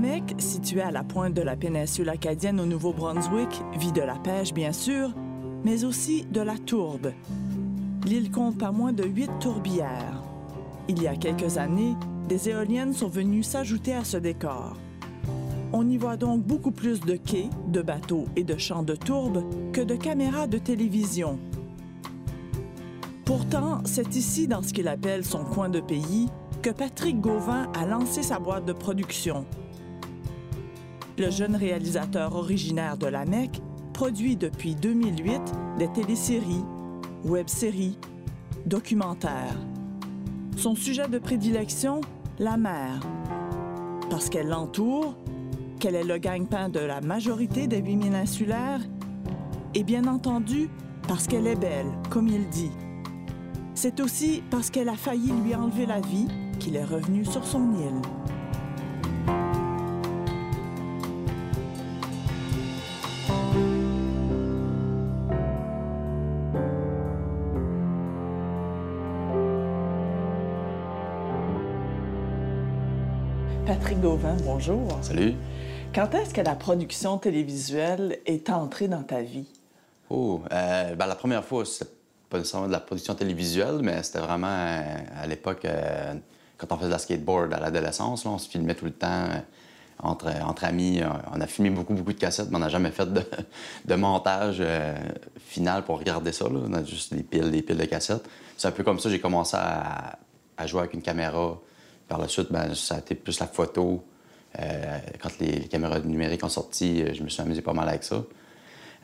Mecque, située à la pointe de la péninsule acadienne au Nouveau-Brunswick, vit de la pêche, bien sûr, mais aussi de la tourbe. L'île compte pas moins de huit tourbières. Il y a quelques années, des éoliennes sont venues s'ajouter à ce décor. On y voit donc beaucoup plus de quais, de bateaux et de champs de tourbe que de caméras de télévision. Pourtant, c'est ici, dans ce qu'il appelle son coin de pays, que Patrick Gauvin a lancé sa boîte de production. Le jeune réalisateur originaire de la Mecque produit depuis 2008 des téléséries, web-séries, documentaires. Son sujet de prédilection, la mer. Parce qu'elle l'entoure, qu'elle est le gagne-pain de la majorité des mines insulaires, et bien entendu parce qu'elle est belle, comme il dit. C'est aussi parce qu'elle a failli lui enlever la vie qu'il est revenu sur son île. Patrick Gauvin, bonjour. Salut. Quand est-ce que la production télévisuelle est entrée dans ta vie? Oh, euh, ben, la première fois, c'était pas nécessairement de la production télévisuelle, mais c'était vraiment euh, à l'époque, euh, quand on faisait de la skateboard à l'adolescence, on se filmait tout le temps euh, entre, entre amis. On a filmé beaucoup, beaucoup de cassettes, mais on n'a jamais fait de, de montage final pour regarder ça. Là. On a juste des piles, des piles de cassettes. C'est un peu comme ça que j'ai commencé à, à, jouer avec une caméra. Par la suite, ben, ça a été plus la photo. quand les, caméras numériques ont sorti, je me suis amusé pas mal avec ça.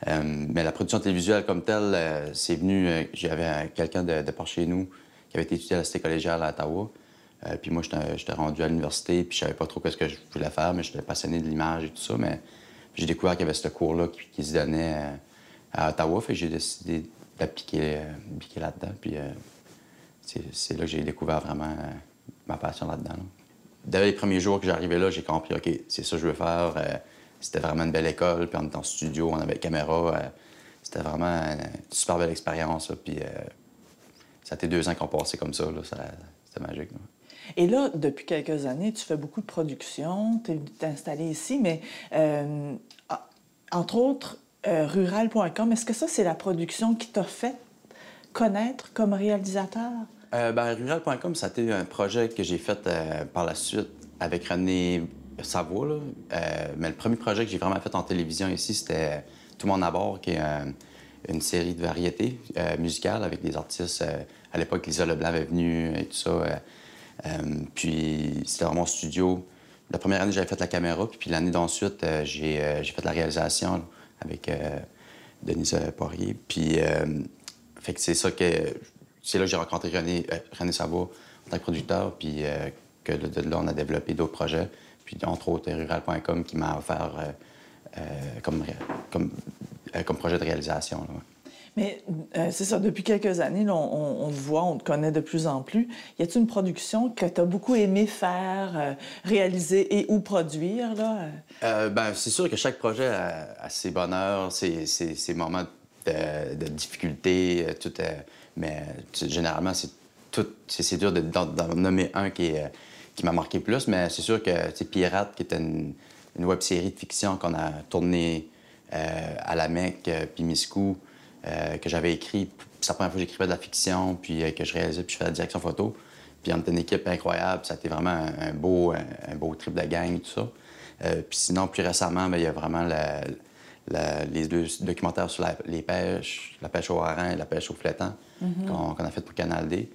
Euh, mais la production télévisuelle comme telle, euh, c'est venu. Euh, j'avais quelqu'un de, de, par chez nous qui avait été étudié à la cité collégiale à Ottawa. puis moi, j'étais rendu à l'université, puis je savais pas trop ce que je voulais faire, mais j'étais passionné de l'image et tout ça. Mais j'ai découvert qu'il y avait ce cours-là qui, se donnait à Ottawa, fait j'ai décidé d'appliquer là-dedans. Puis c'est là que j'ai découvert vraiment ma passion là-dedans. Dès les premiers jours que j'arrivais là, j'ai compris, OK, c'est ça que je veux faire. C'était vraiment une belle école, puis on était en studio, on avait caméra. Euh, c'était vraiment une super belle expérience. Puis euh, ça a été deux ans qu'on passait comme ça. C'était magique. Et là, depuis quelques années, tu fais beaucoup de production, tu es installé ici, mais euh, entre autres, rural.com, est-ce que ça, c'est la production qui t'a fait connaître comme réalisateur? Ben, rural.com, ça un projet que j'ai fait par la suite avec René là. Euh, mais le premier projet que j'ai vraiment fait en télévision ici, c'était Tout le monde à bord, qui est euh, une série de variétés euh, musicales avec des artistes. à l'époque, Lisa Leblanc avait venu et tout ça. puis c'était vraiment studio. La première année, j'avais fait la caméra, puis, l'année d'ensuite, j'ai fait la réalisation avec Denise Poirier. Puis, fait que c'est ça que... C'est là que j'ai rencontré René, René Savoie en tant que producteur, puis que de là, on a développé d'autres projets puis entre autres rural.com qui m'a offert euh, euh, comme, comme, euh, comme, projet de réalisation. Mais c'est ça, depuis quelques années, on, te voit, on te connaît de plus en plus. Y a-t-il une production que tu as beaucoup aimé faire, réaliser et ou produire? Là? ben, c'est sûr que chaque projet a, ses bonheurs, ses, ses, moments de, de difficulté, tout, mais généralement, c'est tout, c'est dur d'en nommer un qui est qui m'a marqué plus, mais c'est sûr que c'est Pirate, qui était une, web série de fiction qu'on a tournée euh, à la Mecque, euh, puis Miscou, euh, que j'avais écrit. C'est la première fois que j'écrivais de la fiction, puis que je réalisais, puis je faisais la direction photo. Puis on était une équipe incroyable, ça a été vraiment un, beau, un, beau trip de gang tout ça. puis sinon, plus récemment, ben, il y a vraiment les deux documentaires sur les pêches, la pêche au hareng et la pêche au flétan, mm-hmm. qu'on a fait pour Canal D.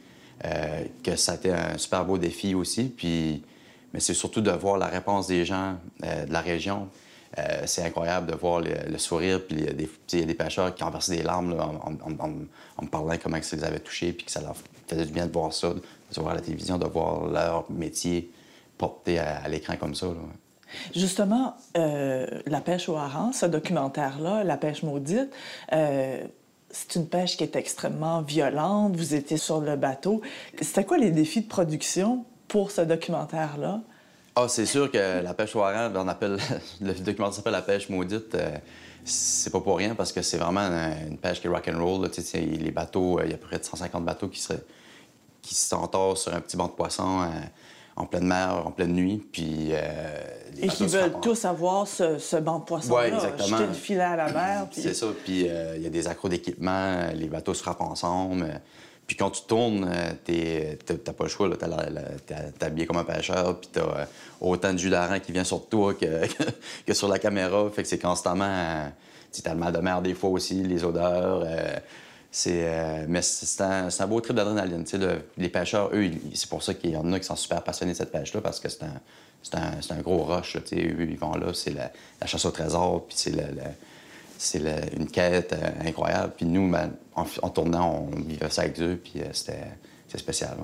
Euh, que ça a été un super beau défi aussi. Puis, mais c'est surtout de voir la réponse des gens euh, de la région. Euh, c'est incroyable de voir le, sourire, puis il y a des pêcheurs qui ont versé des larmes en, me parlant comment ça les avait touchés, puis que ça leur faisait du bien de voir ça, de voir la télévision, de voir leur métier porté à, l'écran comme ça. Justement, La pêche au hareng, ce documentaire-là, La pêche maudite, c'est une pêche qui est extrêmement violente. Vous étiez sur le bateau. C'était quoi les défis de production pour ce documentaire-là? Ah, c'est sûr que la pêche au hareng, on appelle le documentaire s'appelle la pêche maudite. Euh, c'est pas pour rien parce que c'est vraiment une pêche qui est rock and roll. les bateaux, euh, il y a près de 150 bateaux qui se qui sur un petit banc de poissons en pleine mer, en pleine nuit. Puis, Et qui veulent tous avoir ce, banc de poisson-là, ouais, jeter le filet à la mer. Puis... C'est ça. Puis il y a des accros d'équipement, les bateaux se frappent ensemble. Puis quand tu tournes, t'as pas le choix. T'es habillé comme un pêcheur, puis t'as autant de jus d'arrêt qui vient sur toi que, que, sur la caméra. Fait que c'est constamment... t'as le mal de mer des fois aussi, les odeurs. C'est, euh, mais c'est un, beau trip d'adrénaline. Le, les pêcheurs, eux, c'est pour ça qu'il y en a qui sont super passionnés de cette pêche-là, parce que c'est un, c'est un, gros rush. Eux, ils vont là, c'est la, chasse au trésor, puis c'est, c'est une quête euh, incroyable. Puis nous, ben, en, tournant, on vivait ça avec eux, puis euh, c'était, spécial.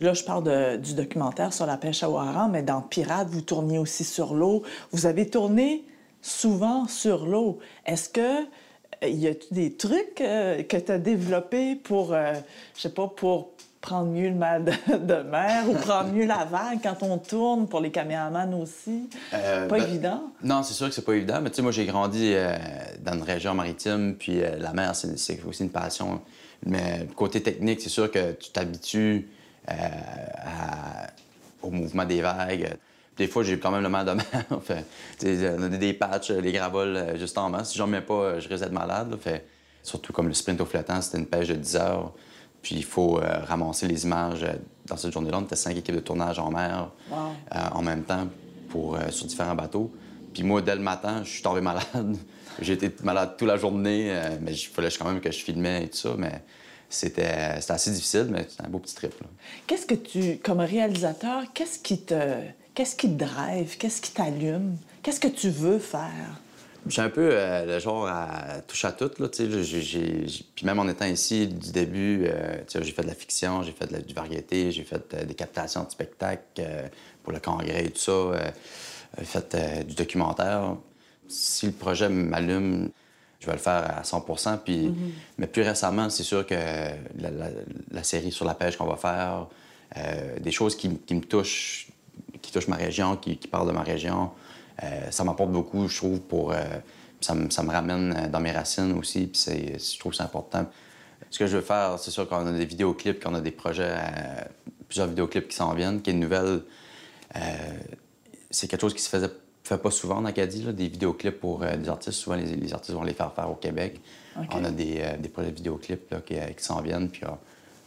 Là, je parle du documentaire sur la pêche à Ouaran, mais dans Pirate, vous tourniez aussi sur l'eau. Vous avez tourné souvent sur l'eau. Est-ce que y a des trucs euh, que tu as développés pour, euh, je sais pas, pour prendre mieux le mal de, mer ou prendre mieux la vague quand on tourne pour les caméramans aussi? Euh, pas ben, évident? Non, c'est sûr que c'est pas évident. Mais tu sais, moi, j'ai grandi dans une région maritime, puis la mer, c'est aussi une passion. Mais côté technique, c'est sûr que tu t'habitues au mouvement des vagues. Des fois, j'ai quand même le mal de mer. fait, on a des patchs, les gravoles euh, juste en main. Si j'en mets pas, euh, je risque d'être malade. Fait, surtout comme le sprint au flottant, c'était une pêche de 10 heures. Puis il faut euh, ramasser les images. Dans cette journée-là, on était cinq équipes de tournage en mer en même temps pour, sur différents bateaux. Puis moi, dès le matin, je suis tombé malade. J'ai été malade toute la journée, mais il fallait quand même que je filmais et tout ça. Mais c'était assez difficile, mais c'était un beau petit trip. Qu'est-ce que tu, comme réalisateur, qu'est-ce qui te Qu'est-ce qui te drive? Qu'est-ce qui t'allume? Qu'est-ce que tu veux faire? Je suis un peu euh, le genre à touche à tout. Là, Puis même en étant ici du début, euh, j'ai fait de la fiction, j'ai fait de la, du variété, j'ai fait euh, des captations de spectacles pour le congrès et tout ça. j'ai fait du documentaire. Si le projet m'allume, je vais le faire à 100 puis... Mm-hmm. Mais plus récemment, c'est sûr que la, série sur la pêche qu'on va faire, des choses qui, qui me touchent qui touche ma région, qui, parle de ma région. Euh, ça m'apporte beaucoup, je trouve, pour... Euh, ça, me ramène euh, dans mes racines aussi, puis je trouve que c'est important. Ce que je veux faire, c'est sûr qu'on a des vidéoclips, qu'on a des projets, plusieurs vidéoclips qui s'en viennent, qui est une nouvelle... c'est quelque chose qui se faisait fait pas souvent en Acadie, là, des vidéoclips pour des artistes. Souvent, les, artistes vont les faire faire au Québec. On a des, projets de vidéoclips là, qui, qui s'en viennent, puis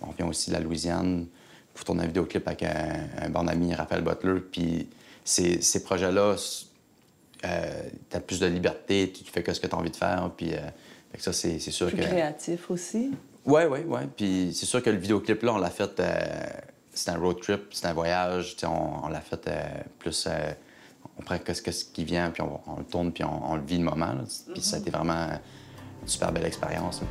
on vient aussi de la Louisiane pour tourner un vidéoclip avec un, bon ami, Raphaël Butler. Puis ces, ces projets-là, euh, tu as plus de liberté, tu fais que ce que tu as envie de faire. Puis euh, ça, c'est sûr plus que. créatif aussi. Oui, oui, oui. Puis c'est sûr que le vidéoclip-là, on l'a fait. Euh, c'est un road trip, c'est un voyage. On, l'a fait euh, plus. on prend ce, ce qui vient, puis on, le tourne, puis on, le vit le moment. Puis ça a été vraiment une super belle expérience.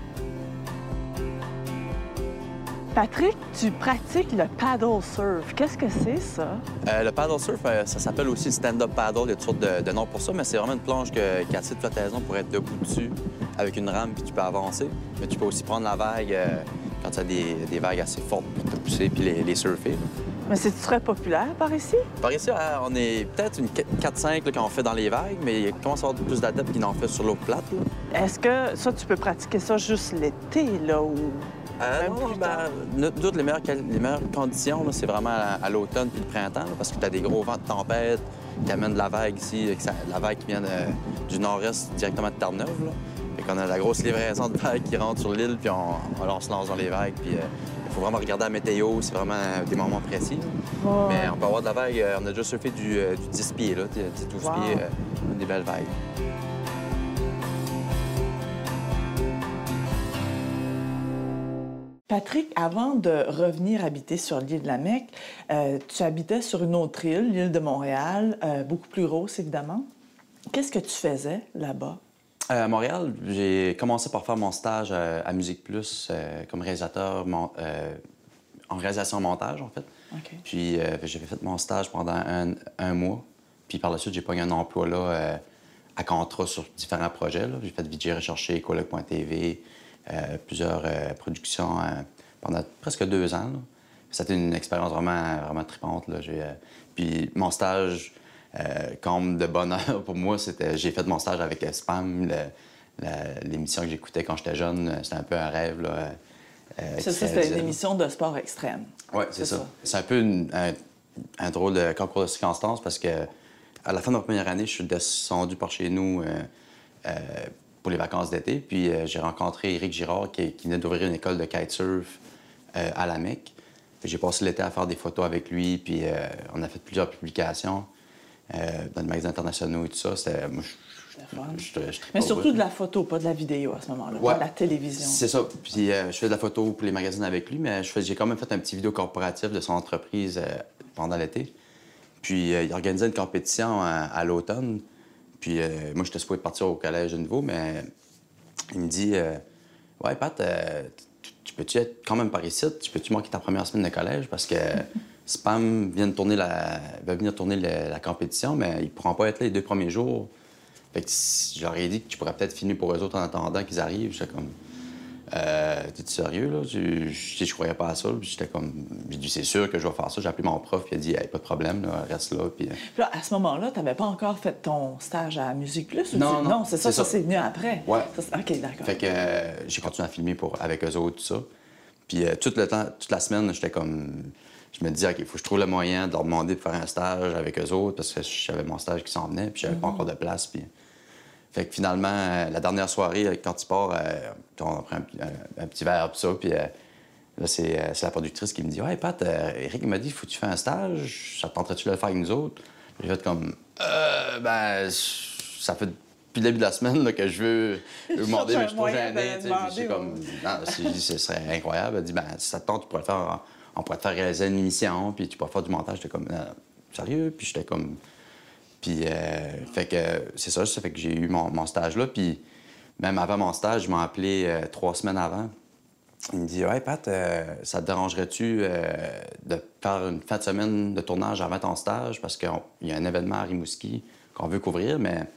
Patrick, tu pratiques le paddle surf. Qu'est-ce que c'est, ça? Euh, le paddle surf, euh, ça s'appelle aussi stand-up paddle. Il y a toutes sortes de, noms pour ça, mais c'est vraiment une planche qui a assez de flottaison pour être debout dessus avec une rame, puis tu peux avancer. Mais tu peux aussi prendre la vague euh, quand tu as des, vagues assez fortes pour te pousser puis les, surfer. Mais c'est très populaire par ici? Par ici, on est peut-être une 4-5 quand on fait dans les vagues, mais il commence à avoir plus d'adeptes qui en fait sur l'eau plate. Est-ce que ça, tu peux pratiquer ça juste l'été, là, ou? Euh, ben, toutes les meilleures, les meilleures conditions, c'est vraiment à, l'automne puis le printemps, parce que tu as des gros vents de tempête qui amènent de la vague ici, la vague qui vient du nord-est directement de Terre-Neuve. Et qu'on a la grosse livraison de vagues qui rentre sur l'île, puis on, se lance dans les vagues. Puis euh, il faut vraiment regarder la météo, c'est vraiment des moments précis. Mais on peut avoir de la vague, euh, on a déjà surfé du, du 10 pieds, là, 12 pieds, des belles vagues. Patrick, avant de revenir habiter sur l'île de la Mecque, euh, tu habitais sur une autre île, l'île de Montréal, euh, beaucoup plus grosse évidemment. Qu'est-ce que tu faisais là-bas? Euh, à Montréal, j'ai commencé par faire mon stage à Musique Plus comme réalisateur en réalisation montage, en fait. Puis j'avais fait mon stage pendant un, mois. Puis par la suite, j'ai pris un emploi là à contrat sur différents projets. J'ai fait VJ Recherché, Coloc.tv, plusieurs euh, productions euh, pendant presque deux ans. C'était une expérience vraiment, vraiment tripante. Là. puis mon stage, comme de bonheur pour moi, c'était j'ai fait mon stage avec Spam, l'émission que j'écoutais quand j'étais jeune. C'était un peu un rêve. Là, ça, c'était une émission de sport extrême. Oui, c'est ça. C'est un peu une, un drôle de concours de circonstances parce que à la fin de ma première année, je suis descendu par chez nous euh, euh, pour les vacances d'été. Puis euh, j'ai rencontré Éric Girard qui, qui venait d'ouvrir une école de kitesurf à la Mecque. J'ai passé l'été à faire des photos avec lui, puis on a fait plusieurs publications dans les magasins internationaux et tout ça. C'était, moi, mais surtout de la photo, pas de la vidéo à ce moment-là, pas de la télévision. C'est ça. Puis je fais de la photo pour les magazines avec lui, mais j'ai quand même fait un petit vidéo corporatif de son entreprise pendant l'été. Puis euh, il organisait une compétition à, l'automne. Puis euh, moi, j'étais supposé partir au collège de nouveau, mais il me dit euh, Ouais, Pat, tu peux-tu être quand même par ici? Tu peux-tu manquer ta première semaine de collège? Parce que Spam vient de tourner la... va venir tourner la, compétition, mais ils ne pourront pas être là les deux premiers jours. Fait que j'aurais dit que tu pourrais peut-être finir pour eux autres en attendant qu'ils arrivent. J'étais comme euh, T'es sérieux, là? Je, je, je, croyais pas à ça. J'étais comme. J'ai dit, c'est sûr que je vais faire ça. J'ai appelé mon prof, il a dit, hey, pas de problème, reste là. Puis, euh. là, à ce moment-là, tu n'avais pas encore fait ton stage à Musique Plus? non, non, non, c'est ça, ça, c'est venu après. Ouais. OK, d'accord. Fait que euh, j'ai continué à filmer pour, avec eux autres, tout ça. Puis euh, tout le temps, toute la semaine, j'étais comme. Je me disais, OK, il faut que je trouve le moyen de leur demander de faire un stage avec eux autres parce que j'avais mon stage qui s'en venait, puis j'avais pas mhm. encore de place. Puis fait que finalement, euh, la dernière soirée, quand tu pars, euh, on prend un, petit verre, tout ça, puis euh, là, c'est la productrice qui me dit Ouais, Pat, Eric m'a dit faut que tu fasses un stage, ça te tenterait-tu de le faire avec nous autres? J'ai fait comme Euh, ben, ça fait depuis le début de la semaine que je veux, demander, mais je suis trop gêné. Puis comme Non, dit ce serait incroyable. Elle dit Ben, si ça te tente, tu pourrais faire, on pourrait te faire réaliser une émission, puis tu pourrais faire du montage. J'étais comme Sérieux? Puis j'étais comme puis, euh, fait que c'est ça, ça fait que j'ai eu mon, stage là. Puis, même avant mon stage, je m'ai appelé euh, trois semaines avant. Il me dit Ouais, Pat, euh, ça te dérangerait-tu de faire une fin de semaine de tournage avant ton stage? Parce qu'il y a un événement à Rimouski qu'on veut couvrir, mais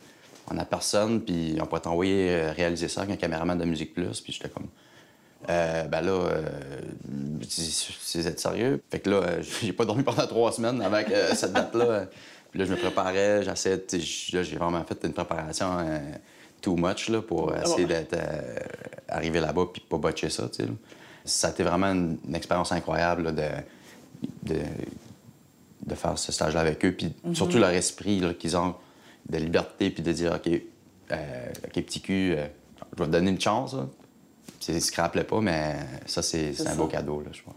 on n'a personne, puis on pourrait t'envoyer réaliser ça avec un caméraman de Musique Plus. Puis j'étais comme ben là, c'est sérieux. Fait que là, j'ai pas dormi pendant trois semaines avec cette date-là. Là, je me préparais, j'essayais, j'ai vraiment fait une préparation euh, too much là, pour essayer d'être euh, arrivé là-bas puis pas botcher ça. Ça a été vraiment une, expérience incroyable de, de, de, faire ce stage-là avec eux. Puis mm-hmm. surtout leur esprit qu'ils ont de liberté puis de dire OK, euh, OK, petit cul, je vais te donner une chance. C'est ce ne pas, mais ça, c'est un beau cadeau, là, je crois.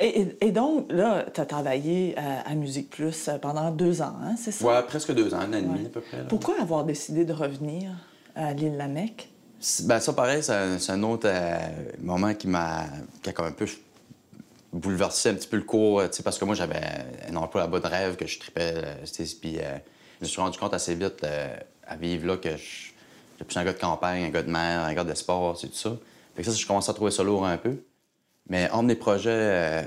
Et, donc, là, tu as travaillé à, Musique Plus pendant deux ans, hein, c'est ça? Oui, presque deux ans, un an et demi à peu près. Pourquoi avoir décidé de revenir à l'île Lamec? Ben, ça, pareil, c'est un, autre euh, moment qui m'a qui a comme un peu bouleversé un petit peu le cours, parce que moi, j'avais un emploi à bas de rêve que je tripais, euh, puis euh, je me suis rendu compte assez vite à vivre là que je, suis plus un gars de campagne, un gars de mer, un gars de sport, c'est tout ça. Fait que ça, je commence à trouver ça lourd un peu. Mais en mes projets, euh,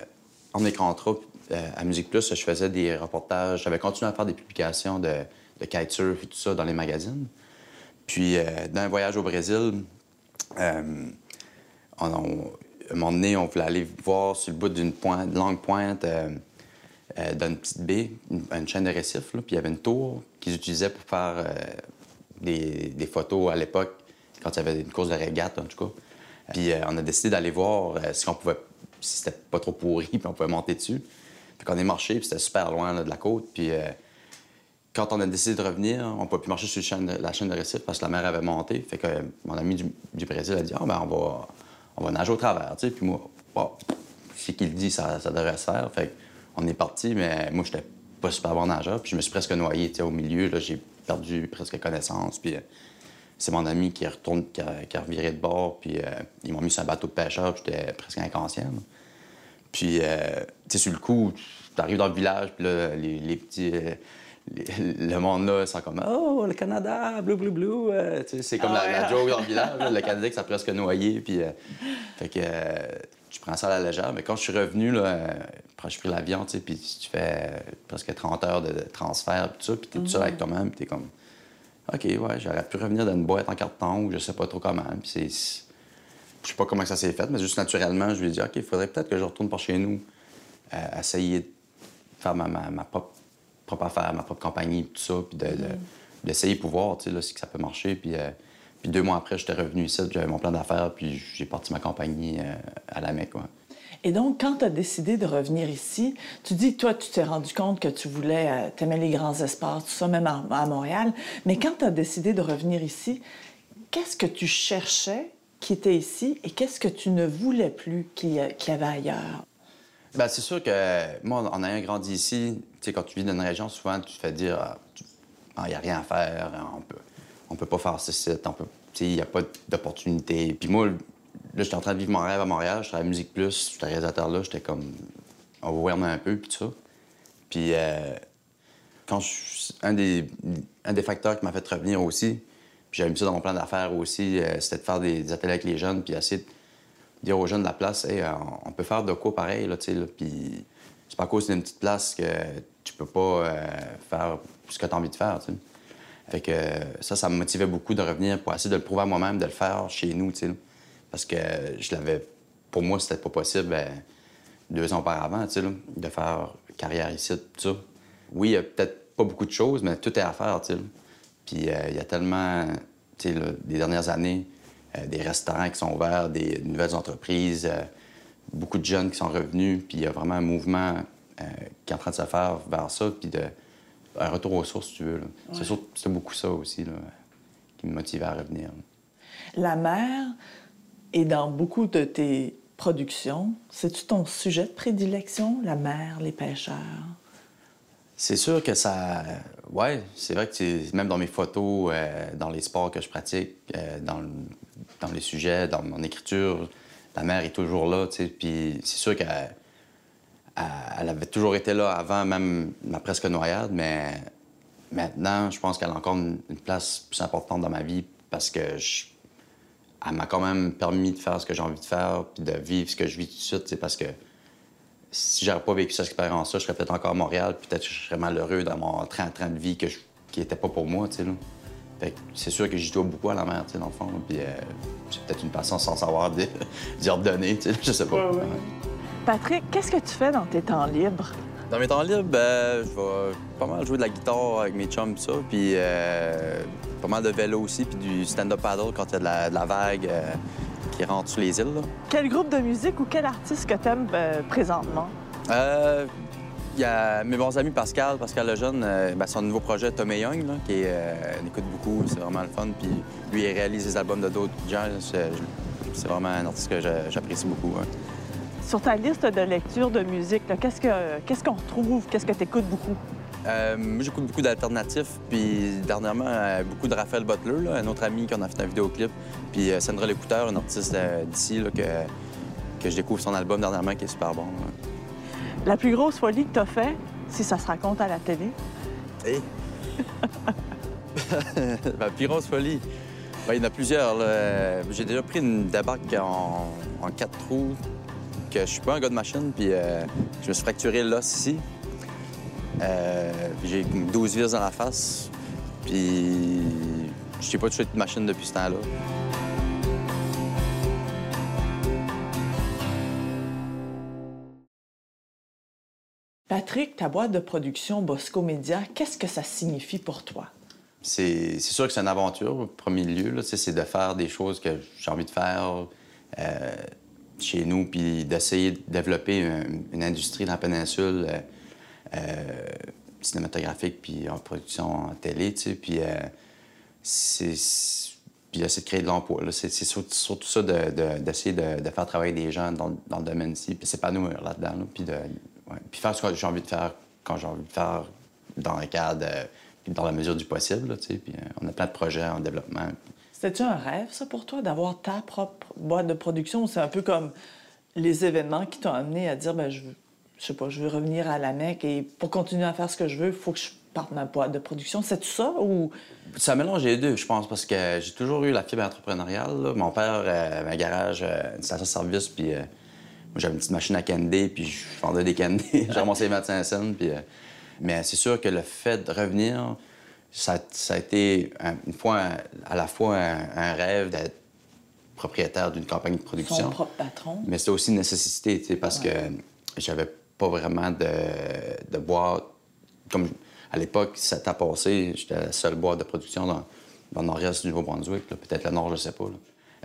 mes contrats euh, à Musique Plus, je faisais des reportages. J'avais continué à faire des publications de, de kitesurf et tout ça dans les magazines. Puis, euh, d'un voyage au Brésil, on, on, à un moment donné, on voulait aller voir sur le bout d'une longue pointe d'une petite baie, une, chaîne de récifs. Puis il y avait une tour qu'ils utilisaient pour faire des, des, photos à l'époque, quand il y avait une course de régate, en tout cas. Puis euh, on a décidé d'aller voir euh, si on pouvait, si c'était pas trop pourri, puis on pouvait monter dessus. Puis qu'on est marché, puis c'était super loin de la côte. Puis euh, quand on a décidé de revenir, on ne pouvait plus marcher sur la chaîne de récif parce que la mer avait monté. Fait que mon ami du, Brésil a dit Ah, ben on va, on va nager au travers. Tu. Puis moi, bon, c'est qu'il dit, ça, devrait se faire. Fait on est parti, mais moi, j'étais pas super bon nageur. Puis je me suis presque noyé au milieu. J'ai perdu presque connaissance. Puis c'est mon ami qui retourne, qui a, reviré de bord, puis euh, ils m'ont mis sur un bateau de pêcheur, j'étais presque inconscient. Puis, euh, tu sais, sur le coup, tu arrives dans le village, puis là, les, petits. Euh, le monde là, c'est comme Oh, le Canada, bleu, bleu, bleu. c'est comme la, ah joke dans le village. le Canada qui s'est presque noyé. Puis, fait que tu prends ça à la légère. Mais quand je suis revenu, là, j'ai pris l'avion, tu sais, puis tu fais presque 30 heures de transfert, puis tout ça, puis t'es tout seul avec mm-hmm. toi-même, puis t'es comme OK, ouais, j'aurais pu revenir dans une boîte en carton ou je sais pas trop comment. Puis c'est. Je sais pas comment ça s'est fait, mais juste naturellement, je lui ai dit, OK, il faudrait peut-être que je retourne par chez nous, euh, essayer de faire ma, ma, propre, affaire, ma propre compagnie, tout ça, puis d'essayer de, pouvoir, tu sais, là, si ça peut marcher. Puis, euh, puis deux mois après, j'étais revenu ici, j'avais mon plan d'affaires, puis j'ai parti ma compagnie euh, à la Mecque. Et donc, quand tu as décidé de revenir ici, tu dis, toi, tu t'es rendu compte que tu voulais, euh, t'aimais les grands espaces, tout ça, même à, Montréal. Mais quand tu as décidé de revenir ici, qu'est-ce que tu cherchais qui était ici et qu'est-ce que tu ne voulais plus qu'il y, avait ailleurs? Bien, c'est sûr que moi, en ayant grandi ici, tu sais, quand tu vis dans une région, souvent, tu te fais dire, ah, il n'y ah, a rien à faire, on peut, on peut pas faire ceci, on peut, il n'y a pas d'opportunité. Puis moi, Là, j'étais en train de vivre mon rêve à Montréal. Je travaillais à Musique Plus. J'étais réalisateur là. J'étais comme overwhelmed un peu, puis tout ça. Puis, euh, quand je... un, des... un des facteurs qui m'a fait revenir aussi, puis j'avais mis ça dans mon plan d'affaires aussi, euh, c'était de faire des... ateliers avec les jeunes, puis essayer de dire aux jeunes de la place, hey, on peut faire de quoi pareil, là, tu sais, là. Puis, c'est pas à cause d'une petite place que tu peux pas euh, faire ce que tu as envie de faire, tu sais. Fait que ça, ça me motivait beaucoup de revenir pour essayer de le prouver à moi-même, de le faire chez nous, tu sais. Parce que je l'avais. Pour moi, c'était pas possible ben, deux ans auparavant, tu sais, de faire carrière ici, tout ça. Oui, il y a peut-être pas beaucoup de choses, mais tout est à faire, tu sais. Puis euh, il y a tellement, tu sais, des dernières années, euh, des restaurants qui sont ouverts, des nouvelles entreprises, euh, beaucoup de jeunes qui sont revenus, puis il y a vraiment un mouvement qui est en train de se faire vers ça, puis de, un retour aux sources, si tu veux. C'est beaucoup ça aussi là, qui me motivait à revenir. La mer, et dans beaucoup de tes productions, c'est-tu ton sujet de prédilection, la mer, les pêcheurs? C'est sûr que ça. Ouais, c'est vrai que même dans mes photos, euh, dans les sports que je pratique, euh, dans, dans, les sujets, dans mon écriture, la mer est toujours là. Puis c'est sûr qu'elle elle avait toujours été là avant même ma presque noyade, mais maintenant, je pense qu'elle a encore une place plus importante dans ma vie parce que je elle m'a quand même permis de faire ce que j'ai envie de faire, puis de vivre ce que je vis tout de suite, parce que si j'avais pas vécu cette expérience-là, je serais peut-être encore à Montréal, peut-être que je serais malheureux dans mon train, train de vie que qui était pas pour moi, tu sais, Fait c'est sûr que j'y dois beaucoup à la mer, tu sais, dans le fond, puis euh, peut-être une passion sans savoir d'y tu sais, je sais pas. Patrick, qu'est-ce que tu fais dans tes temps libres? Dans mes temps libres, ben, je vais pas mal jouer de la guitare avec mes chums, ça, puis euh, pas mal de vélo aussi, puis du stand-up paddle quand il y a de la, vague euh, qui rentre sur les îles. Quel groupe de musique ou quel artiste que tu aimes euh, présentement? Il y a mes bons amis Pascal, Pascal Lejeune, ben, son nouveau projet Tommy Young, là, qui on écoute beaucoup, c'est vraiment le fun. Puis lui, il réalise des albums de d'autres gens. C'est vraiment un artiste que j'apprécie beaucoup. Sur ta liste de lecture de musique, qu'est-ce qu'on retrouve? Qu'est-ce que tu écoutes beaucoup? Euh, moi, j'écoute beaucoup d'alternatifs, puis dernièrement, euh, beaucoup de Raphaël Butler, un autre ami qui en a fait un vidéoclip, puis euh, Sandra L'Écouteur, une artiste d'ici, que, que je découvre son album dernièrement qui est super bon. La plus grosse folie que tu as fait, si ça se raconte à la télé? Hey. La plus grosse folie? Ben, il y en a plusieurs. J'ai déjà pris une débarque en, en quatre trous je suis pas un gars de machine, puis euh, je me suis fracturé l'os ici. Euh, j'ai 12 vis dans la face, puis je n'ai pas touché de machine depuis ce temps-là. Patrick, ta boîte de production Bosco Media, qu'est-ce que ça signifie pour toi? C'est sûr que c'est une aventure, au premier lieu. C'est de faire des choses que j'ai envie de faire. Euh, chez nous, puis d'essayer de développer une, industrie dans la péninsule euh, euh, cinématographique, puis en production en télé, tu sais, puis euh. Puis essayer de créer de l'emploi. C'est surtout ça d'essayer de, faire travailler des gens dans, dans le domaine-ci, puis s'épanouir là-dedans, puis, de, puis faire ce que j'ai envie de faire quand j'ai envie de faire dans le cadre, puis dans la mesure du possible, puis on a plein de projets en développement. C'était-tu un rêve, ça, pour toi, d'avoir ta propre boîte de production? C'est un peu comme les événements qui t'ont amené à dire, ben, je veux, je sais pas, je veux revenir à la Mecque et pour continuer à faire ce que je veux, il faut que je parte ma boîte de production. C'est ça ou... Ça mélange les deux, je pense, parce que j'ai toujours eu la fibre entrepreneuriale. Mon père avait un garage, euh, une station-service, puis euh, moi, j'avais une petite machine à candy, puis je vendais des candy. j'ai ramassé les médecins scène, puis... Euh, mais c'est sûr que le fait de revenir, ça, a été une fois, à la fois un, rêve d'être propriétaire d'une compagnie de production. Son propre patron. Mais c'était aussi une nécessité, parce que j'avais pas vraiment de, de boîte. Comme à l'époque, ça t'a passé, j'étais la seule boîte de production dans, dans le nord-est du Nouveau-Brunswick, peut-être le nord, je sais pas.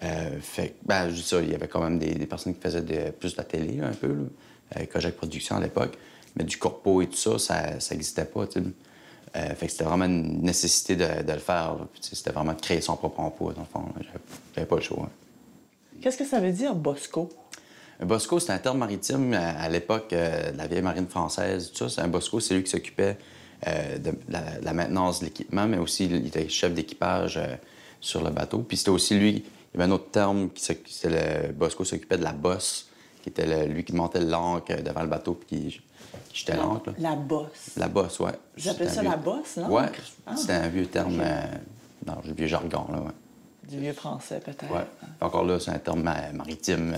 Euh, fait ben, je dis ça, il y avait quand même des, personnes qui faisaient de, plus de la télé, un peu, là, avec Kojak Production à l'époque. Mais du corpo et tout ça, ça n'existait pas, tu sais. Fait que c'était vraiment une nécessité de, le faire. C'était vraiment de créer son propre emploi, dans le fond. J'avais pas le choix. Qu'est-ce que ça veut dire, Bosco? Un bosco, c'est un terme maritime à, l'époque de la vieille marine française. Tout ça, un bosco, c'est lui qui s'occupait euh, de la, maintenance de l'équipement, mais aussi il était chef d'équipage euh, sur le bateau. Puis c'était aussi lui, il y avait un autre terme, qui le Bosco s'occupait de la bosse, qui était lui qui montait l'ancre devant le bateau puis qui, La bosse. La bosse, oui. J'appelle ça la bosse, non? Oui, ah. c'était un vieux terme euh, dans le vieux jargon, là, ouais. Du vieux français, peut-être. Oui. Encore là, c'est un terme maritime.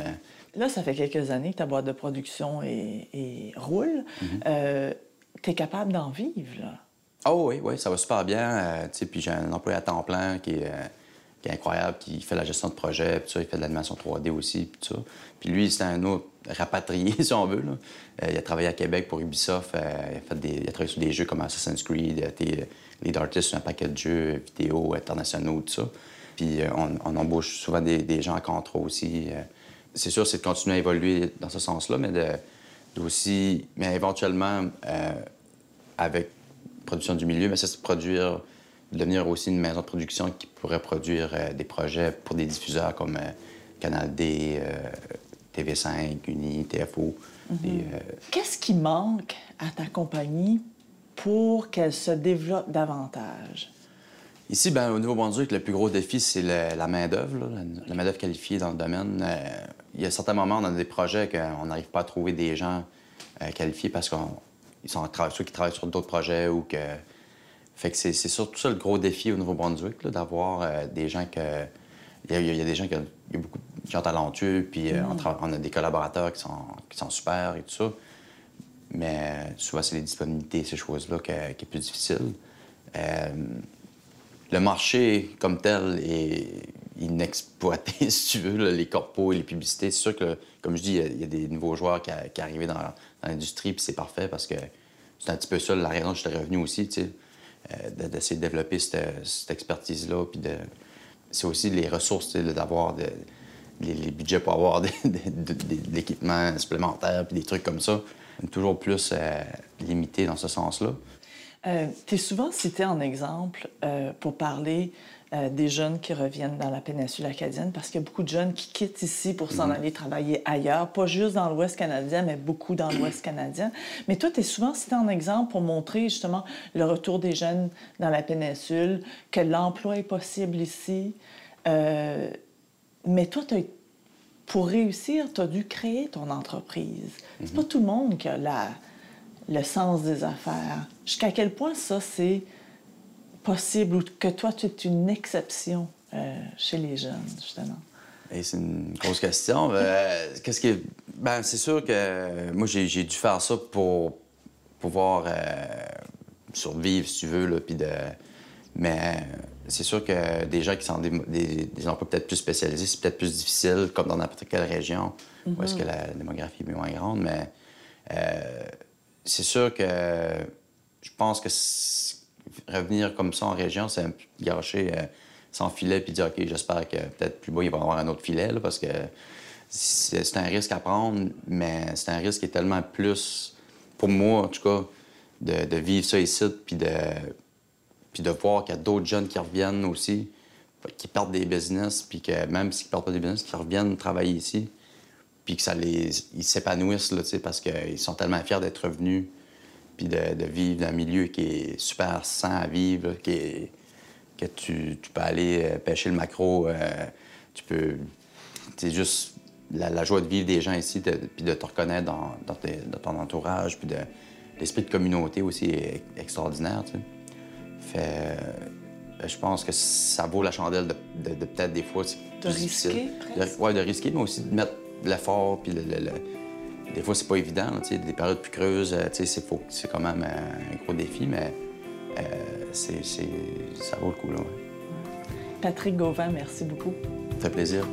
Là, ça fait quelques années que ta boîte de production roule. Mm-hmm tu es capable d'en vivre, là. Oh oui, oui, ça va super bien. Euh, puis j'ai un employé à temps plein qui est, euh, qui est, incroyable, qui fait la gestion de projet, puis ça, il fait de l'animation 3D aussi, puis ça. Puis lui, c'est un autre rapatrié, si on veut. Euh, il a travaillé à Québec pour Ubisoft, il, a fait des, il a travaillé sur des jeux comme Assassin's Creed, il a été lead artist sur un paquet de jeux vidéo internationaux, tout ça. Puis on, embauche souvent des, gens à contrat aussi. c'est sûr, c'est de continuer à évoluer dans ce sens-là, mais de aussi, mais éventuellement, euh, avec production du milieu, mais ça, c'est produire, devenir aussi une maison de production qui pourrait produire euh, des projets pour des diffuseurs comme euh, Canal D, TV5, Uni, TFO. Mhm. Qu'est-ce qui manque à ta compagnie pour qu'elle se développe davantage? Ici, ben, au Nouveau-Brunswick, le plus gros défi, c'est la main-d'œuvre, la, main-d'œuvre qualifiée dans le domaine. Euh, il y a certains moments, on a des projets qu'on n'arrive pas à trouver des gens euh, qualifiés parce qu'ils sont ceux qui travaillent sur d'autres projets ou que. Fait que c'est surtout ça le gros défi au Nouveau-Brunswick, d'avoir euh, des gens que. Il y, a, des gens qui ont, beaucoup de gens talentueux, puis mm. on, a des collaborateurs qui sont, qui sont super et tout ça. Mais souvent, c'est les disponibilités, ces choses-là, qui, est plus difficile le marché comme tel est inexploité, si tu veux, les corpos et les publicités. C'est sûr que, comme je dis, il y, a des nouveaux joueurs qui, qui arrivent dans, l'industrie, puis c'est parfait parce que c'est un petit peu ça la raison que j'étais revenu aussi, tu sais, euh, d'essayer de développer cette, expertise-là, puis de... C'est aussi les ressources, d'avoir les, budgets pour avoir de, l'équipement supplémentaire, puis des trucs comme ça, toujours plus euh, limité dans ce sens-là. Euh, tu es souvent cité en exemple euh, pour parler euh, des jeunes qui reviennent dans la péninsule acadienne parce qu'il y a beaucoup de jeunes qui quittent ici pour s'en mhm. aller travailler ailleurs, pas juste dans l'Ouest canadien, mais beaucoup dans l'Ouest canadien. Mais toi, tu es souvent cité en exemple pour montrer justement le retour des jeunes dans la péninsule, que l'emploi est possible ici. mais toi, pour réussir, tu as dû créer ton entreprise. C'est pas mhm. tout le monde qui a la le sens des affaires. Jusqu'à quel point ça, c'est possible ou que toi, tu es une exception euh, chez les jeunes, justement? c'est une grosse question. Euh, qu'est-ce que. Ben, c'est sûr que moi, j'ai, dû faire ça pour pouvoir euh, survivre, si tu veux, là, puis de... Mais c'est sûr que des gens qui sont des, des, emplois peut-être plus spécialisés, c'est peut-être plus difficile, comme dans n'importe quelle région, où est-ce mm-hmm. que la démographie est moins grande, mais c'est sûr que je pense que revenir comme ça en région, c'est un gâcher euh, sans filet puis dire, OK, j'espère que peut-être plus bas, il va y avoir un autre filet, parce que c'est un risque à prendre, mais c'est un risque qui est tellement plus, pour moi en tout cas, de, vivre ça ici, puis de, puis de voir qu'il y a d'autres jeunes qui reviennent aussi, qui perdent des business, puis que même s'ils ne perdent pas des business, qui reviennent travailler ici puis que ça les ils s'épanouissent là, parce qu'ils sont tellement fiers d'être revenus puis de, vivre dans un milieu qui est super sain à vivre, qui est, que tu, peux aller euh, pêcher le macro, euh, tu peux... C'est juste la, joie de vivre des gens ici, puis de te reconnaître dans, ton entourage, puis de l'esprit de communauté aussi est extraordinaire, tu sais. Fait... Euh, je pense que ça vaut la chandelle de, peut-être des fois... De risquer, Oui, de risquer, mais aussi de mettre l'effort, puis le, des fois, c'est pas évident. sais, des périodes plus creuses, euh, c'est quand même un, gros défi, mais euh, c'est, ça vaut le coup. Là, Patrick Gauvin, merci beaucoup. Ça fait plaisir.